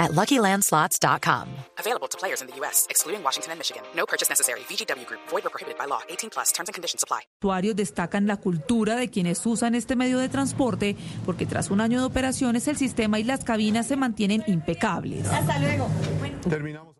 at LuckyLandSlots.com. Available to players in the U.S., excluding Washington and Michigan. No purchase necessary. VGW Group. Void or prohibited by law. 18 plus. Terms and conditions apply. Usuarios destacan la cultura de quienes usan este medio de transporte porque tras un año de operaciones el sistema y las cabinas se mantienen impecables. Hasta luego. Terminamos.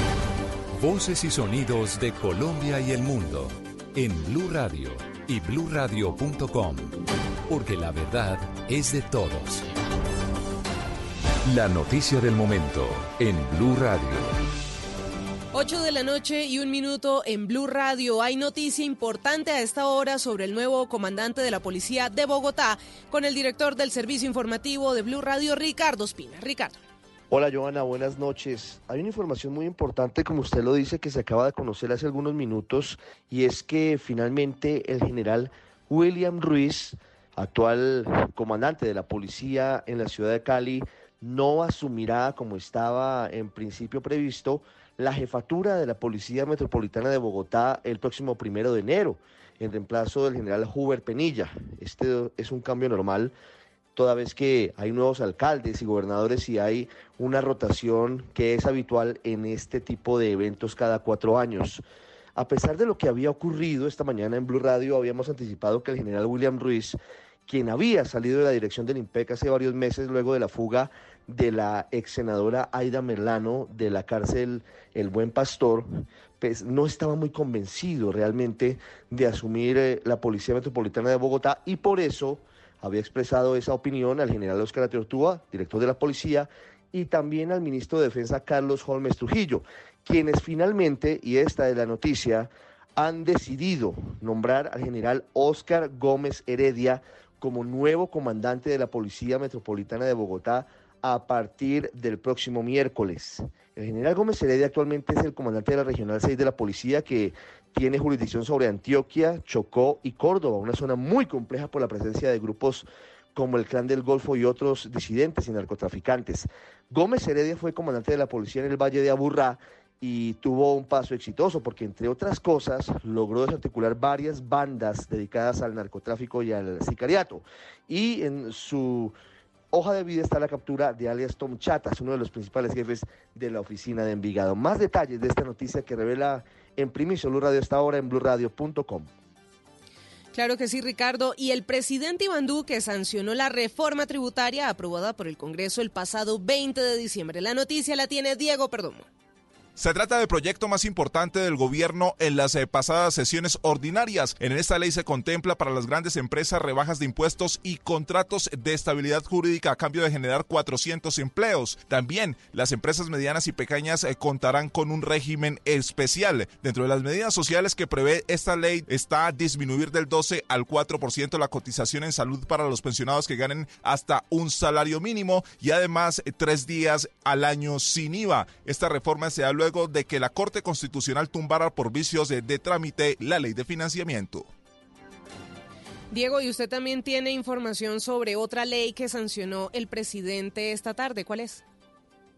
Voces y sonidos de Colombia y el mundo en Blue Radio y bluradio.com, porque la verdad es de todos. La noticia del momento en Blue Radio. 8 de la noche y un minuto en Blue Radio. Hay noticia importante a esta hora sobre el nuevo comandante de la policía de Bogotá con el director del servicio informativo de Blue Radio, Ricardo Espina. Ricardo. Hola Joana, buenas noches. Hay una información muy importante, como usted lo dice, que se acaba de conocer hace algunos minutos, y es que finalmente el general William Ruiz, actual comandante de la policía en la ciudad de Cali, no asumirá, como estaba en principio previsto, la jefatura de la Policía Metropolitana de Bogotá el próximo primero de enero, en reemplazo del general Huber Penilla. Este es un cambio normal toda vez que hay nuevos alcaldes y gobernadores y hay una rotación que es habitual en este tipo de eventos cada cuatro años. A pesar de lo que había ocurrido esta mañana en Blue Radio, habíamos anticipado que el general William Ruiz, quien había salido de la dirección del IMPEC hace varios meses luego de la fuga de la ex senadora Aida Merlano de la cárcel El Buen Pastor, pues no estaba muy convencido realmente de asumir eh, la Policía Metropolitana de Bogotá y por eso había expresado esa opinión al general Oscar Ateortúa, director de la policía, y también al ministro de Defensa Carlos Holmes Trujillo, quienes finalmente, y esta es la noticia, han decidido nombrar al general Oscar Gómez Heredia como nuevo comandante de la Policía Metropolitana de Bogotá a partir del próximo miércoles. El general Gómez Heredia actualmente es el comandante de la Regional 6 de la Policía que tiene jurisdicción sobre Antioquia, Chocó y Córdoba, una zona muy compleja por la presencia de grupos como el Clan del Golfo y otros disidentes y narcotraficantes. Gómez Heredia fue comandante de la policía en el Valle de Aburrá y tuvo un paso exitoso porque, entre otras cosas, logró desarticular varias bandas dedicadas al narcotráfico y al sicariato. Y en su hoja de vida está la captura de alias Tom Chatas, uno de los principales jefes de la oficina de Envigado. Más detalles de esta noticia que revela en primicia Blue Radio hasta ahora en blurradio.com. Claro que sí, Ricardo. Y el presidente Iván Duque sancionó la reforma tributaria aprobada por el Congreso el pasado 20 de diciembre. La noticia la tiene Diego Perdomo. Se trata del proyecto más importante del gobierno en las eh, pasadas sesiones ordinarias. En esta ley se contempla para las grandes empresas rebajas de impuestos y contratos de estabilidad jurídica a cambio de generar 400 empleos. También las empresas medianas y pequeñas eh, contarán con un régimen especial. Dentro de las medidas sociales que prevé esta ley está disminuir del 12 al 4% la cotización en salud para los pensionados que ganen hasta un salario mínimo y además eh, tres días al año sin IVA. Esta reforma se da luego de que la Corte Constitucional tumbara por vicios de, trámite la ley de financiamiento. Diego, y usted también tiene información sobre otra ley que sancionó el presidente esta tarde. ¿Cuál es?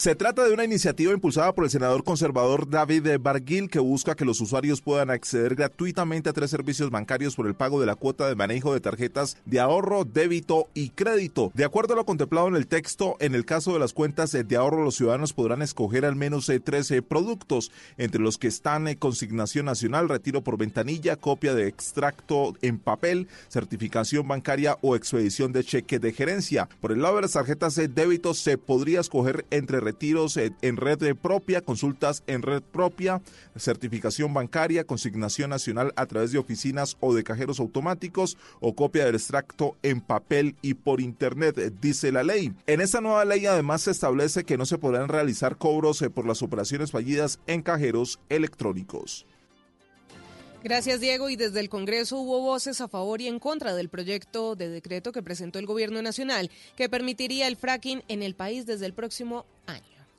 Se trata de una iniciativa impulsada por el senador conservador David Barguil que busca que los usuarios puedan acceder gratuitamente a tres servicios bancarios por el pago de la cuota de manejo de tarjetas de ahorro, débito y crédito. De acuerdo a lo contemplado en el texto, en el caso de las cuentas de ahorro, los ciudadanos podrán escoger al menos 13 productos, entre los que están eh, consignación nacional, retiro por ventanilla, copia de extracto en papel, certificación bancaria o expedición de cheque de gerencia. Por el lado de las tarjetas de débito se podría escoger entre retiros en red propia, consultas en red propia, certificación bancaria, consignación nacional a través de oficinas o de cajeros automáticos o copia del extracto en papel y por internet, dice la ley. En esta nueva ley además se establece que no se podrán realizar cobros eh, por las operaciones fallidas en cajeros electrónicos. Gracias, Diego. Y desde el Congreso hubo voces a favor y en contra del proyecto de decreto que presentó el Gobierno Nacional que permitiría el fracking en el país desde el próximo.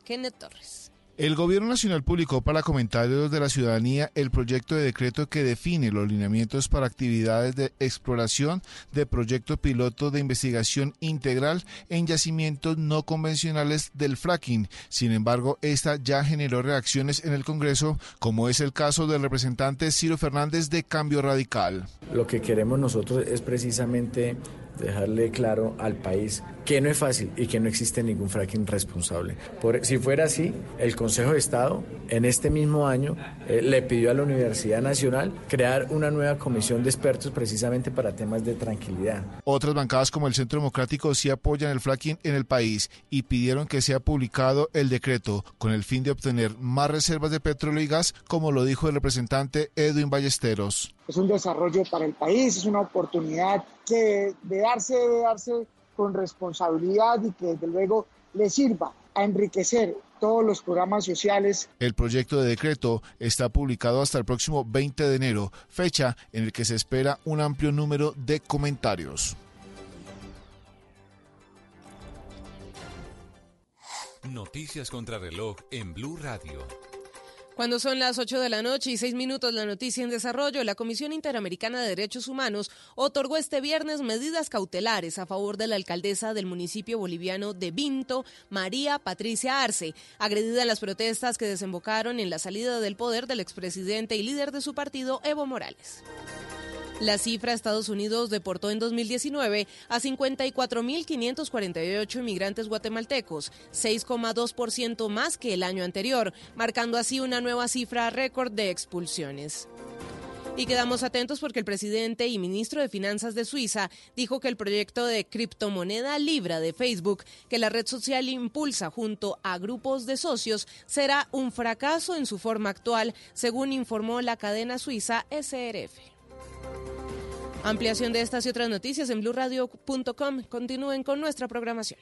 Kenneth Torres. El Gobierno Nacional publicó para comentarios de la ciudadanía el proyecto de decreto que define los lineamientos para actividades de exploración de proyecto piloto de investigación integral en yacimientos no convencionales del fracking. Sin embargo, esta ya generó reacciones en el Congreso, como es el caso del representante Ciro Fernández de Cambio Radical. Lo que queremos nosotros es precisamente dejarle claro al país que no es fácil y que no existe ningún fracking responsable. Por, si fuera así, el Consejo de Estado en este mismo año eh, le pidió a la Universidad Nacional crear una nueva comisión de expertos precisamente para temas de tranquilidad. Otras bancadas como el Centro Democrático sí apoyan el fracking en el país y pidieron que sea publicado el decreto con el fin de obtener más reservas de petróleo y gas, como lo dijo el representante Edwin Ballesteros. Es un desarrollo para el país, es una oportunidad que de darse, debe darse con responsabilidad y que desde luego le sirva a enriquecer todos los programas sociales. El proyecto de decreto está publicado hasta el próximo 20 de enero, fecha en la que se espera un amplio número de comentarios. Noticias contra reloj en Blue Radio. Cuando son las 8 de la noche y 6 minutos la noticia en desarrollo, la Comisión Interamericana de Derechos Humanos otorgó este viernes medidas cautelares a favor de la alcaldesa del municipio boliviano de Vinto, María Patricia Arce, agredida en las protestas que desembocaron en la salida del poder del expresidente y líder de su partido, Evo Morales. La cifra Estados Unidos deportó en 2019 a 54.548 inmigrantes guatemaltecos, 6,2% más que el año anterior, marcando así una nueva cifra récord de expulsiones. Y quedamos atentos porque el presidente y ministro de Finanzas de Suiza dijo que el proyecto de criptomoneda Libra de Facebook, que la red social impulsa junto a grupos de socios, será un fracaso en su forma actual, según informó la cadena suiza SRF. Ampliación de estas y otras noticias en blurradio.com. Continúen con nuestra programación.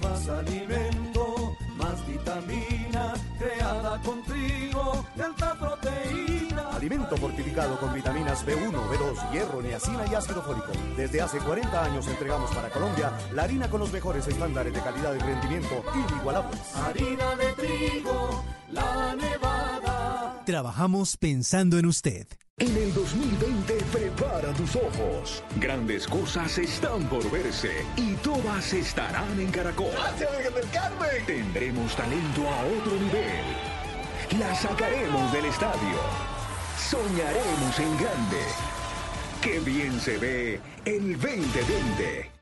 Más Alimento fortificado con vitaminas B1, B2, hierro, niacina y ácido fólico. Desde hace 40 años entregamos para Colombia la harina con los mejores estándares de calidad y rendimiento inigualables. Harina de trigo, la nevada. Trabajamos pensando en usted. En el 2020 prepara tus ojos. Grandes cosas están por verse y todas estarán en Caracol. del Carmen! Tendremos talento a otro nivel. La sacaremos del estadio. Soñaremos en grande. Qué bien se ve el 2020.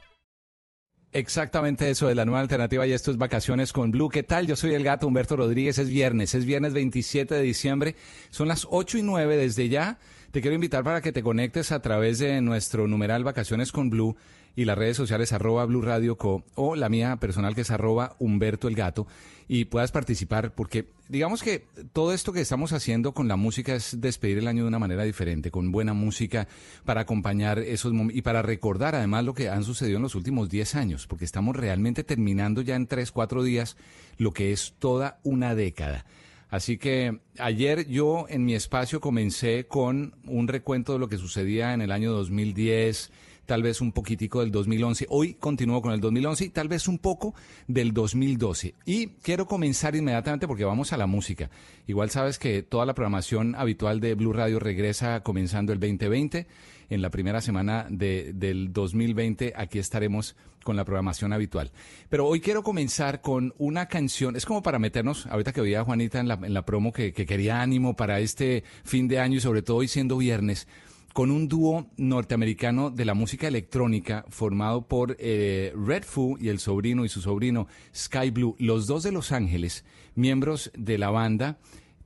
Exactamente eso de la nueva alternativa y esto es Vacaciones con Blue. ¿Qué tal? Yo soy el gato Humberto Rodríguez. Es viernes, es viernes 27 de diciembre. Son las 8 y 9 desde ya. Te quiero invitar para que te conectes a través de nuestro numeral Vacaciones con Blue y las redes sociales arroba Blue Radio Co o la mía personal que es arroba Humberto el Gato y puedas participar porque digamos que todo esto que estamos haciendo con la música es despedir el año de una manera diferente, con buena música para acompañar esos momentos y para recordar además lo que han sucedido en los últimos 10 años, porque estamos realmente terminando ya en 3, 4 días lo que es toda una década. Así que ayer yo en mi espacio comencé con un recuento de lo que sucedía en el año 2010, tal vez un poquitico del 2011. Hoy continúo con el 2011 y tal vez un poco del 2012. Y quiero comenzar inmediatamente porque vamos a la música. Igual sabes que toda la programación habitual de Blue Radio regresa comenzando el 2020. En la primera semana de, del 2020 aquí estaremos con la programación habitual. Pero hoy quiero comenzar con una canción, es como para meternos, ahorita que oía a Juanita en la, en la promo que, que quería ánimo para este fin de año y sobre todo hoy siendo viernes con un dúo norteamericano de la música electrónica formado por eh, Red Foo y el sobrino y su sobrino Sky Blue, los dos de Los Ángeles, miembros de la banda,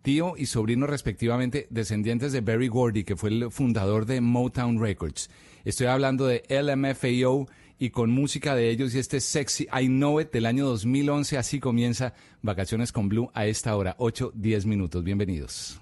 tío y sobrino respectivamente, descendientes de Barry Gordy, que fue el fundador de Motown Records. Estoy hablando de LMFAO y con música de ellos y este Sexy I Know It del año 2011. Así comienza Vacaciones con Blue a esta hora, 8, 10 minutos. Bienvenidos.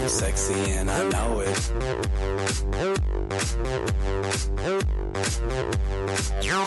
I'm sexy and I know it. Yeah,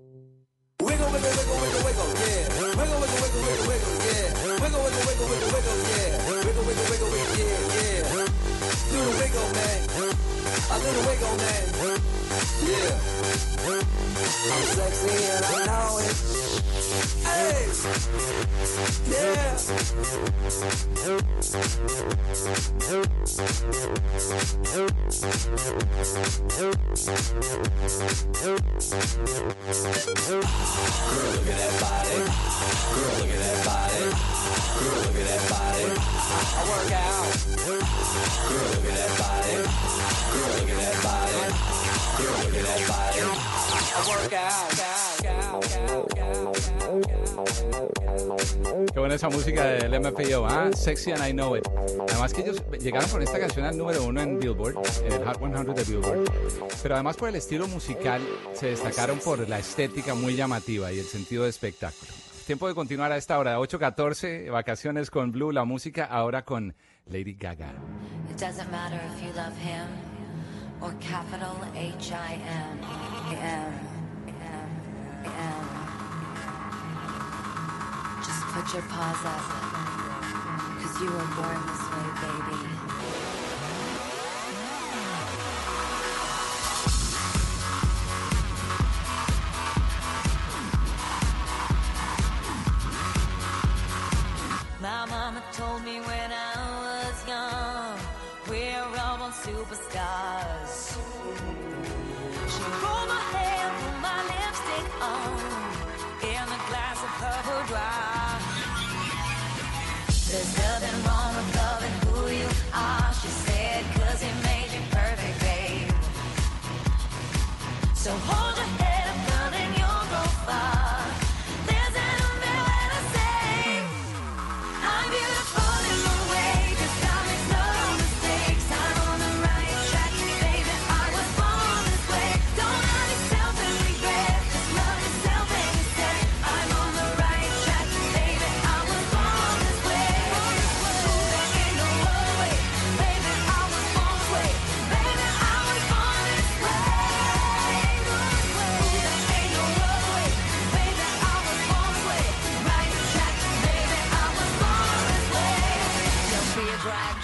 Do the wiggle, man. Yeah. I'm sexy and I know it. Yeah. Girl, look at that body. Girl, look at that body. Girl, look at that body. I work out. Girl, look at that body. Girl, look at that body. Qué buena esa música del MFAO, ¿ah? Sexy and I Know It. Además que ellos llegaron con esta canción al número uno en Billboard, en el Hot 100 de Billboard. Pero además por el estilo musical se destacaron por la estética muy llamativa y el sentido de espectáculo. Tiempo de continuar a esta hora, 8.14, vacaciones con Blue, la música ahora con Lady Gaga. It doesn't matter if you love him or capital H I M M M M. Just put your paws up, cause you were born this way, baby. So hold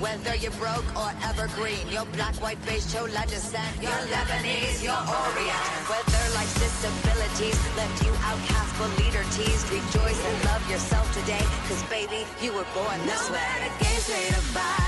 Whether you're broke or evergreen, your black, white, beige, chola descent, your Lebanese, your Orient. Whether life's disabilities left you outcast but leader teased, rejoice and love yourself today, cause baby, you were born this no way. Matter gay, straight or bi.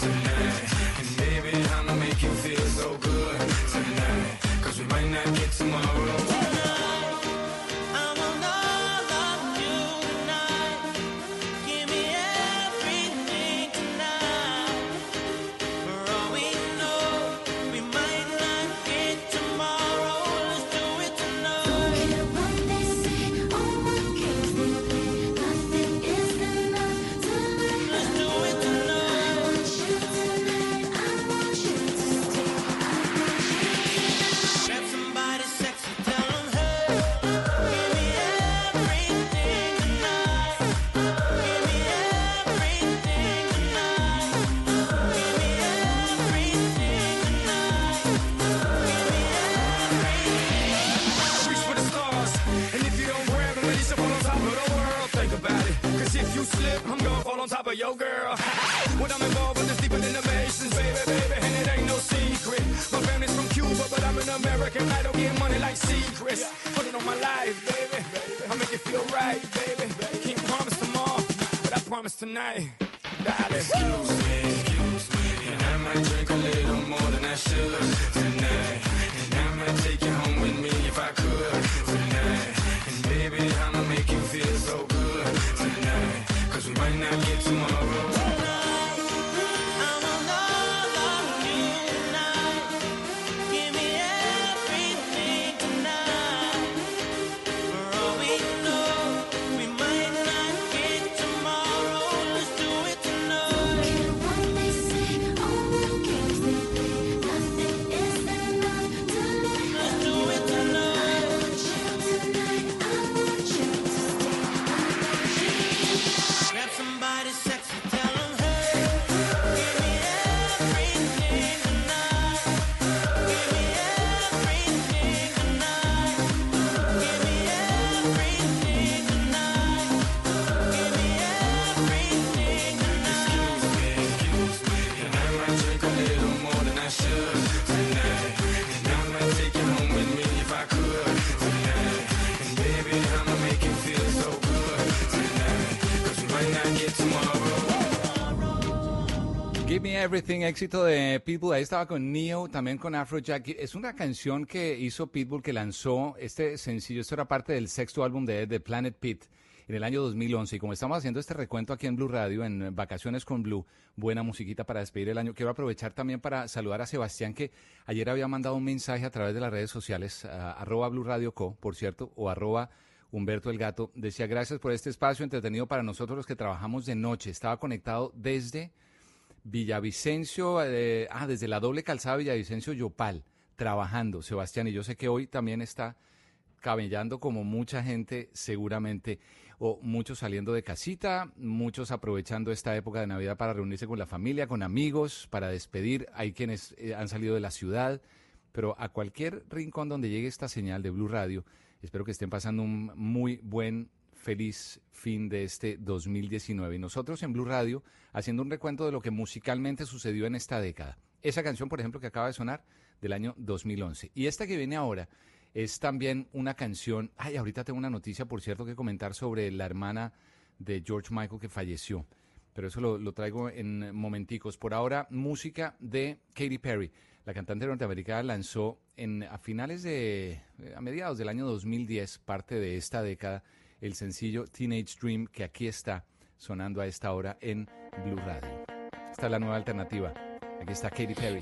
Everything, éxito de Pitbull. Ahí estaba con Neo, también con Afrojack. Es una canción que hizo Pitbull, que lanzó este sencillo. Esto era parte del sexto álbum de, de Planet Pit en el año 2011. Y como estamos haciendo este recuento aquí en Blue Radio, en Vacaciones con Blue, buena musiquita para despedir el año. Quiero aprovechar también para saludar a Sebastián, que ayer había mandado un mensaje a través de las redes sociales, arroba Blue Radio Co, por cierto, o arroba Humberto el Gato. Decía, gracias por este espacio entretenido para nosotros los que trabajamos de noche. Estaba conectado desde Villavicencio, eh, ah, desde la doble calzada Villavicencio Yopal, trabajando, Sebastián, y yo sé que hoy también está cabellando como mucha gente seguramente, o muchos saliendo de casita, muchos aprovechando esta época de Navidad para reunirse con la familia, con amigos, para despedir, hay quienes eh, han salido de la ciudad, pero a cualquier rincón donde llegue esta señal de Blue Radio, espero que estén pasando un muy buen feliz fin de este 2019. Y nosotros en Blue Radio haciendo un recuento de lo que musicalmente sucedió en esta década. Esa canción, por ejemplo, que acaba de sonar del año 2011. Y esta que viene ahora es también una canción. Ay, ahorita tengo una noticia, por cierto, que comentar sobre la hermana de George Michael que falleció. Pero eso lo, lo traigo en momenticos. Por ahora, música de Katy Perry. La cantante norteamericana lanzó en, a finales de, a mediados del año 2010, parte de esta década, el sencillo Teenage Dream, que aquí está sonando a esta hora en Blue Radio. Esta es la nueva alternativa. Aquí está Katy Perry.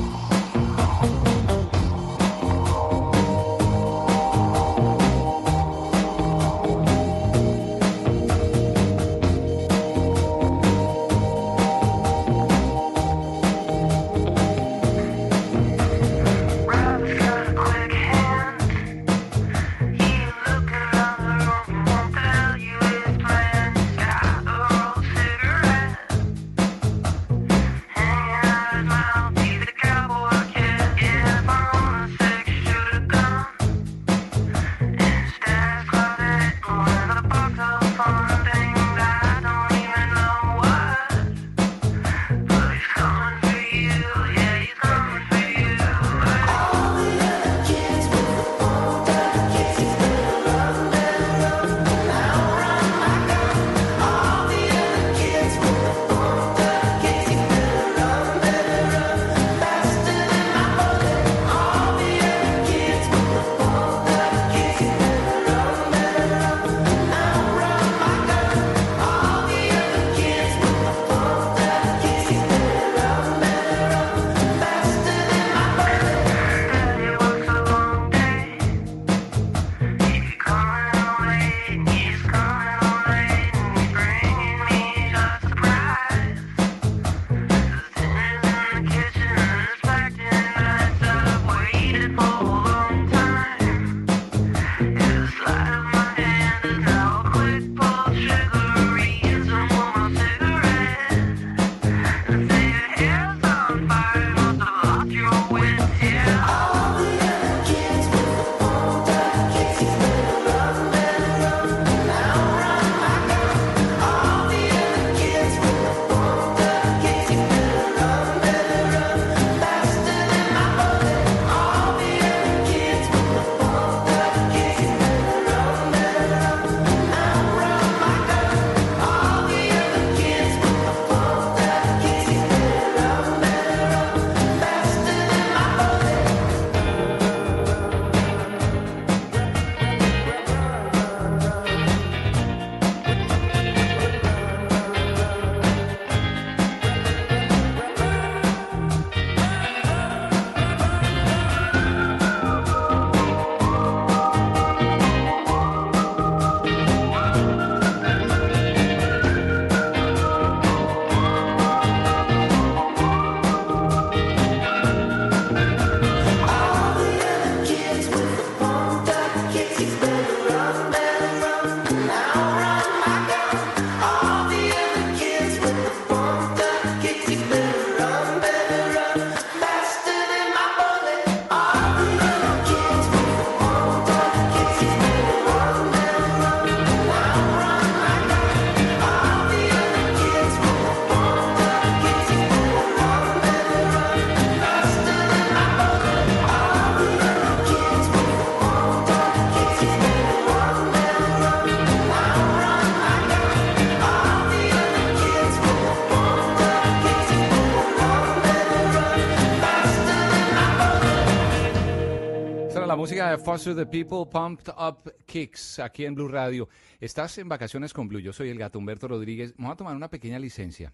Foster the People, Pumped Up Kicks, aquí en Blue Radio. Estás en vacaciones con Blue. Yo soy el gato Humberto Rodríguez. Vamos a tomar una pequeña licencia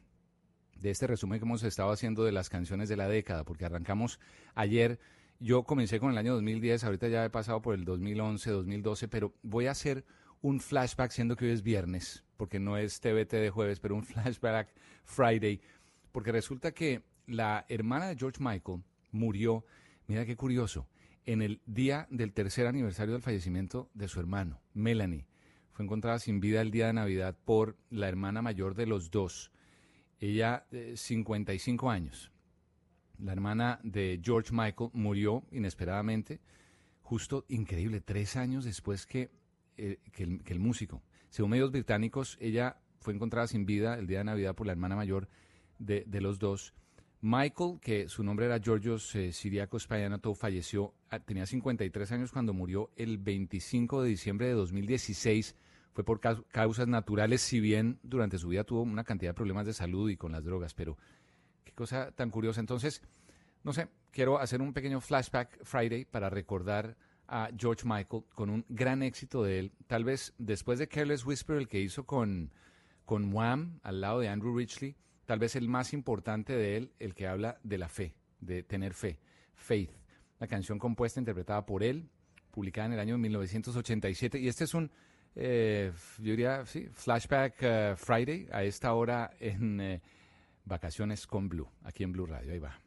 de este resumen que hemos estado haciendo de las canciones de la década, porque arrancamos ayer. Yo comencé con el año 2010, ahorita ya he pasado por el 2011, 2012, pero voy a hacer un flashback, siendo que hoy es viernes, porque no es TBT de jueves, pero un flashback Friday, porque resulta que la hermana de George Michael murió, mira qué curioso, en el día del tercer aniversario del fallecimiento de su hermano, Melanie. Fue encontrada sin vida el día de Navidad por la hermana mayor de los dos. Ella, eh, 55 años. La hermana de George Michael murió inesperadamente, justo increíble, tres años después que, eh, que, el, que el músico. Según medios británicos, ella fue encontrada sin vida el día de Navidad por la hermana mayor de, de los dos. Michael, que su nombre era Georgios eh, Spayanato, falleció, ah, tenía 53 años cuando murió el 25 de diciembre de 2016. Fue por cau- causas naturales, si bien durante su vida tuvo una cantidad de problemas de salud y con las drogas, pero qué cosa tan curiosa. Entonces, no sé, quiero hacer un pequeño flashback Friday para recordar a George Michael con un gran éxito de él. Tal vez después de Careless Whisper, el que hizo con, con Wham al lado de Andrew Ridgely, tal vez el más importante de él, el que habla de la fe, de tener fe, Faith, la canción compuesta e interpretada por él, publicada en el año 1987. Y este es un, eh, yo diría, sí, Flashback uh, Friday, a esta hora en eh, Vacaciones con Blue, aquí en Blue Radio. Ahí va.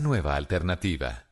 nueva alternativa.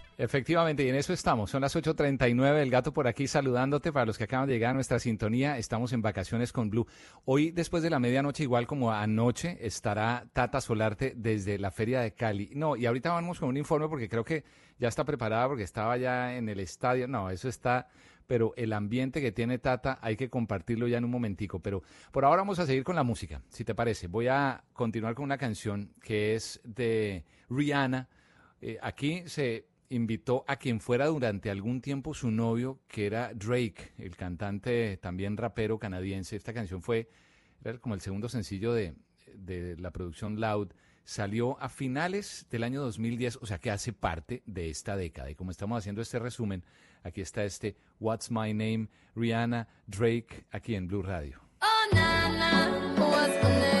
Efectivamente, y en eso estamos. Son las 8.39, el gato por aquí saludándote. Para los que acaban de llegar a nuestra sintonía, estamos en vacaciones con Blue. Hoy, después de la medianoche, igual como anoche, estará Tata Solarte desde la Feria de Cali. No, y ahorita vamos con un informe porque creo que ya está preparada porque estaba ya en el estadio. No, eso está pero el ambiente que tiene Tata hay que compartirlo ya en un momentico. Pero por ahora vamos a seguir con la música, si te parece. Voy a continuar con una canción que es de Rihanna. Eh, aquí se invitó a quien fuera durante algún tiempo su novio, que era Drake, el cantante también rapero canadiense. Esta canción fue como el segundo sencillo de, de la producción Loud. Salió a finales del año 2010, o sea que hace parte de esta década. Y como estamos haciendo este resumen, aquí está este What's My Name, Rihanna, Drake, aquí en Blue Radio. Oh?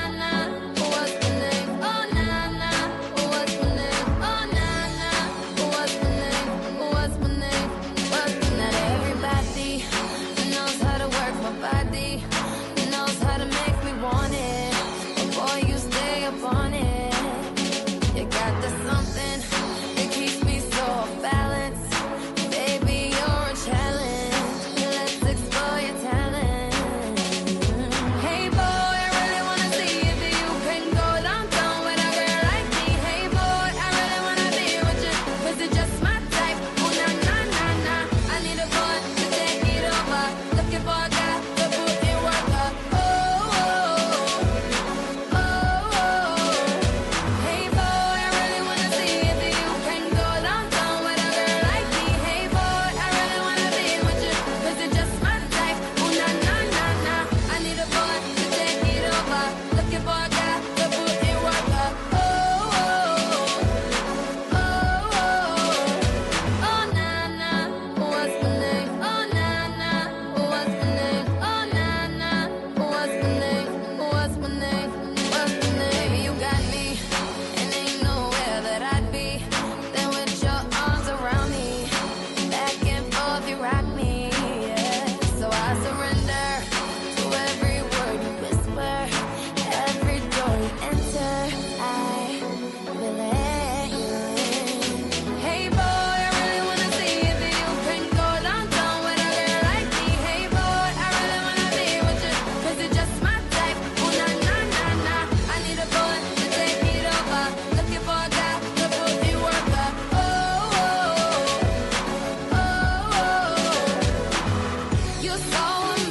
Oh.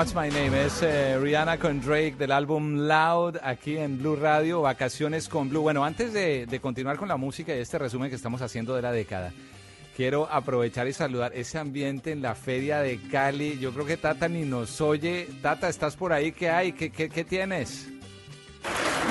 What's My Name. Es eh, Rihanna con Drake del álbum Loud aquí en Blue Radio, Vacaciones con Blue. Bueno, antes de, continuar con la música y este resumen que estamos haciendo de la década, quiero aprovechar y saludar ese ambiente en la feria de Cali. Yo creo que Tata ni nos oye. Tata, ¿estás por ahí? ¿Qué hay? ¿Qué, qué, qué tienes?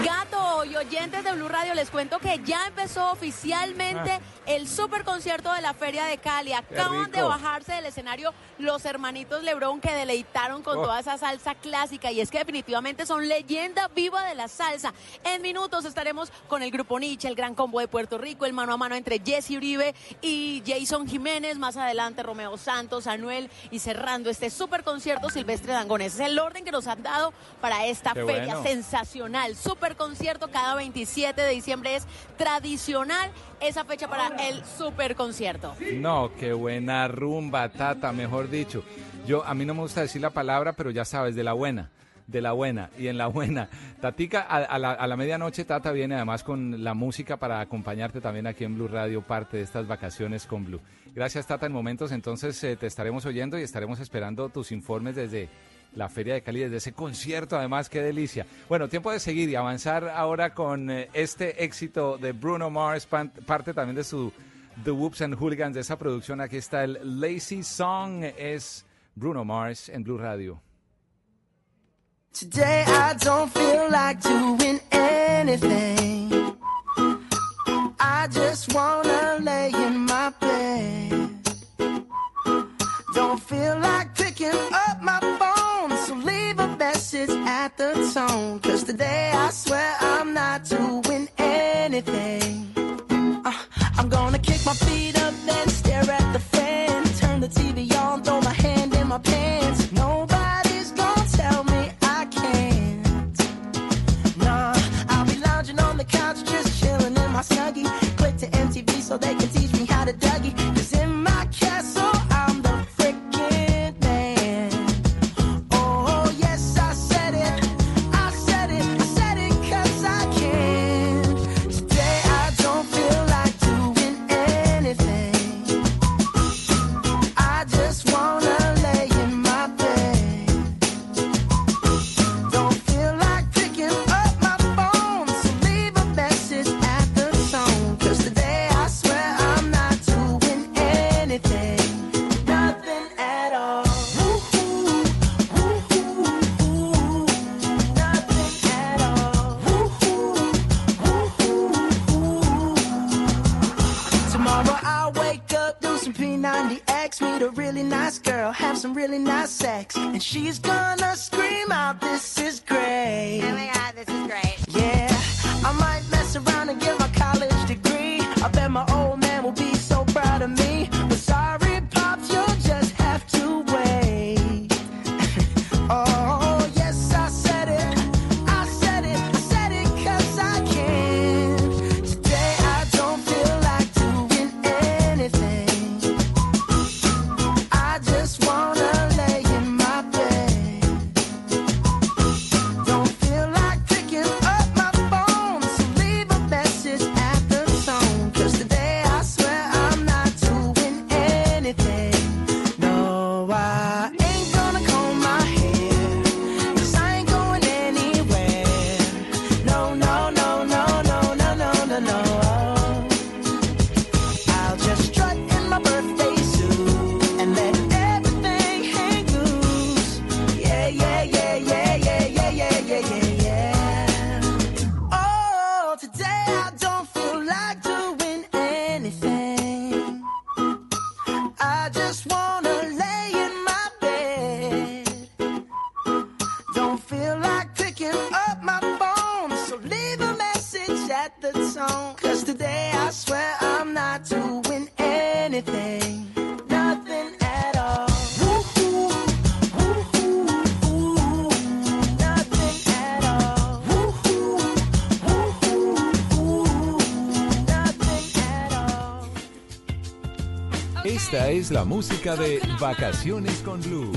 Gato y oyentes de Blue Radio, les cuento que ya empezó oficialmente Ah. el super concierto de la Feria de Cali. Acaban de bajarse del escenario los hermanitos Lebrón que deleitaron con Oh. toda esa salsa clásica y es que definitivamente son leyenda viva de la salsa. En minutos estaremos con el grupo Nietzsche, el gran combo de Puerto Rico, el mano a mano entre Jesse Uribe y Jason Jiménez. Más adelante Romeo Santos, Anuel y cerrando este super concierto Silvestre Dangones. Es el orden que nos han dado para esta Qué feria bueno. sensacional. Super concierto cada 27 de diciembre es tradicional esa fecha para el super concierto. No, qué buena rumba, Tata, mejor dicho. Yo, a mí no me gusta decir la palabra, pero ya sabes, de la buena, de la buena y en la buena. Tatica, a, la, a la medianoche Tata viene además con la música para acompañarte también aquí en Blue Radio, parte de estas vacaciones con Blue. Gracias, Tata, en momentos entonces eh, te estaremos oyendo y estaremos esperando tus informes desde la Feria de Cali, desde ese concierto, además, qué delicia. Bueno, tiempo de seguir y avanzar ahora con eh, este éxito de Bruno Mars, parte también de su The Whoops and Hooligans, de esa producción. Aquí está el Lazy Song, es Bruno Mars en Blue Radio. Today I don't feel like doing anything. In my bed. Don't feel like picking up my phone, leave a message at the tone. Cause today I swear I'm not doing anything. Uh, I'm gonna kick my feet up, then don't feel like picking up my phone, so leave a message at the tone. Cause today I swear I'm not doing anything. Esta es la música de Vacaciones con Blue.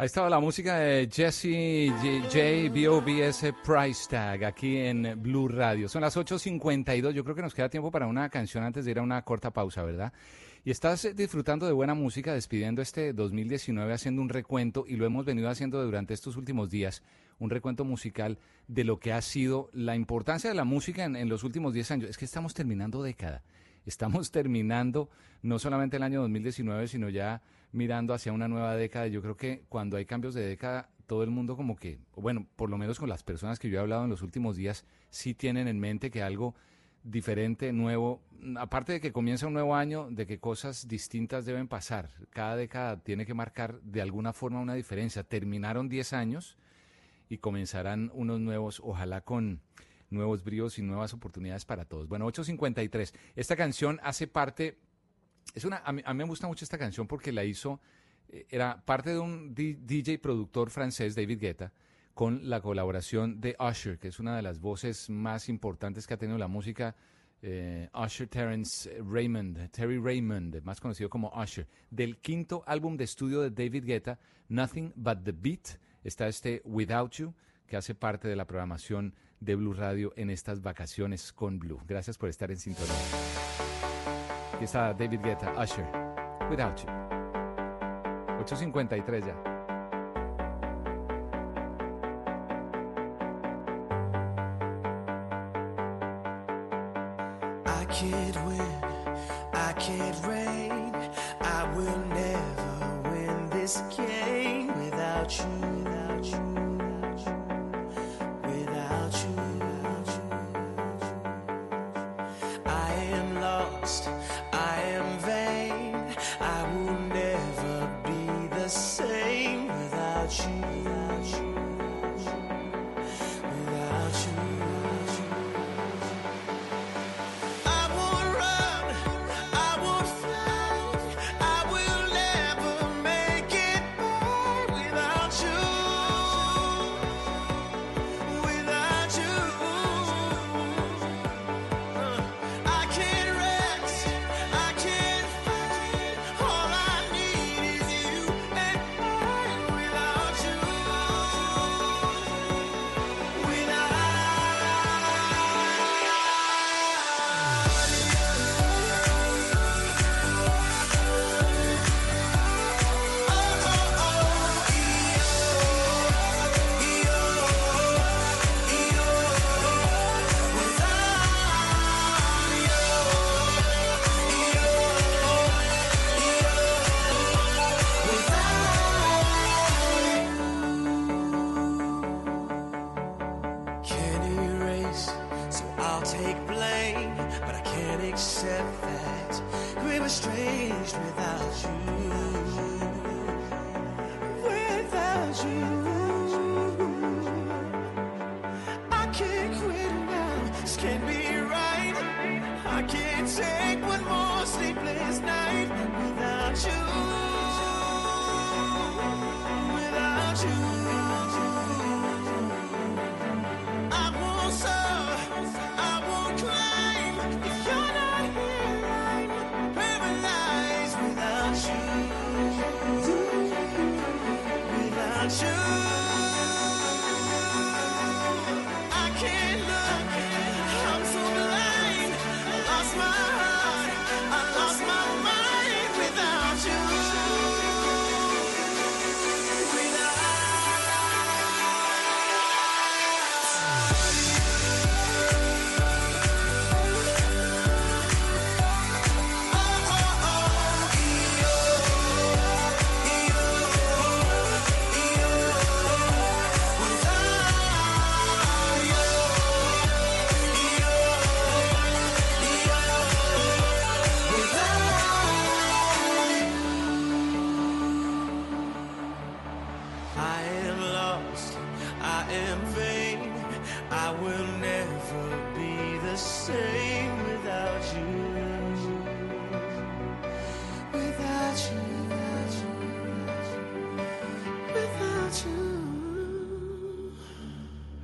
Ahí estaba la música de Jesse J, J B.O.B.S. Price Tag aquí en Blue Radio. Son las 8.52. Yo creo que nos queda tiempo para una canción antes de ir a una corta pausa, ¿verdad? Y estás eh, disfrutando de buena música, despidiendo este 2019, haciendo un recuento, y lo hemos venido haciendo durante estos últimos días, un recuento musical de lo que ha sido la importancia de la música en, en los últimos 10 años. Es que estamos terminando década. Estamos terminando no solamente el año 2019, sino ya mirando hacia una nueva década. Yo creo que cuando hay cambios de década, todo el mundo como que, bueno, por lo menos con las personas que yo he hablado en los últimos días, sí tienen en mente que algo diferente, nuevo, aparte de que comienza un nuevo año, de que cosas distintas deben pasar. Cada década tiene que marcar de alguna forma una diferencia. Terminaron 10 años y comenzarán unos nuevos, ojalá con nuevos bríos y nuevas oportunidades para todos. Bueno, 8.53. Esta canción hace parte, es una, a mí, a mí me gusta mucho esta canción porque la hizo, eh, era parte de un DJ productor francés, David Guetta, con la colaboración de Usher, que es una de las voces más importantes que ha tenido la música eh, Usher Terrence Raymond, Terry Raymond, más conocido como Usher, del quinto álbum de estudio de David Guetta, Nothing But the Beat, está este Without You, que hace parte de la programación de Blue Radio en estas vacaciones con Blue. Gracias por estar en sintonía. Aquí está David Guetta, Usher, Without You. 8.53 ya. I you,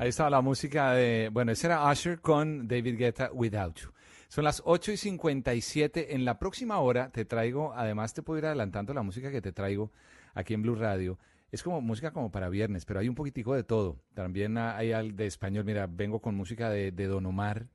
Ahí estaba la música de, bueno, ese era Usher con David Guetta, Without You. Son las 8 y 57. En la próxima hora te traigo, además te puedo ir adelantando la música que te traigo aquí en Blue Radio. Es como música como para viernes, pero hay un poquitico de todo. También hay al de español. Mira, vengo con música de, de Don Omar.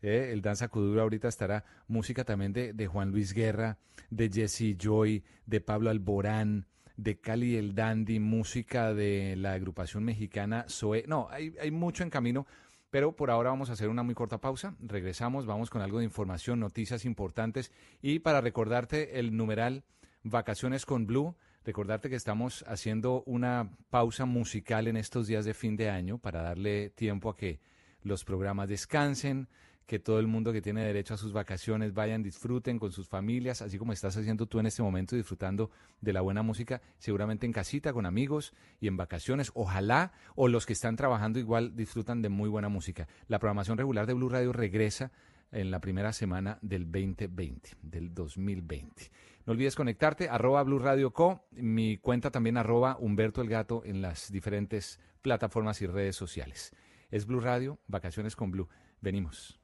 eh, el Danza Kuduro ahorita estará música también de, de Juan Luis Guerra, de Jesse Joy, de Pablo Alborán, de Cali el Dandy, música de la agrupación mexicana Zoe. No, hay, hay mucho en camino, pero por ahora vamos a hacer una muy corta pausa. Regresamos, vamos con algo de información, noticias importantes y para recordarte el numeral Vacaciones con Blue. Recordarte que estamos haciendo una pausa musical en estos días de fin de año para darle tiempo a que los programas descansen, que todo el mundo que tiene derecho a sus vacaciones vayan, disfruten con sus familias, así como estás haciendo tú en este momento, disfrutando de la buena música, seguramente en casita, con amigos y en vacaciones. Ojalá, o los que están trabajando igual, disfrutan de muy buena música. La programación regular de Blue Radio regresa en la primera semana del 2020, del 2020. No olvides conectarte, arroba Blue Radio Co, mi cuenta también arroba Humberto el Gato en las diferentes plataformas y redes sociales. Es Blue Radio, Vacaciones con Blue. Venimos.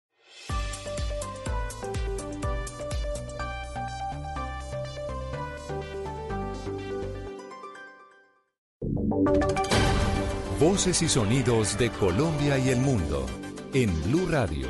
Voces y sonidos de Colombia y el mundo en Blue Radio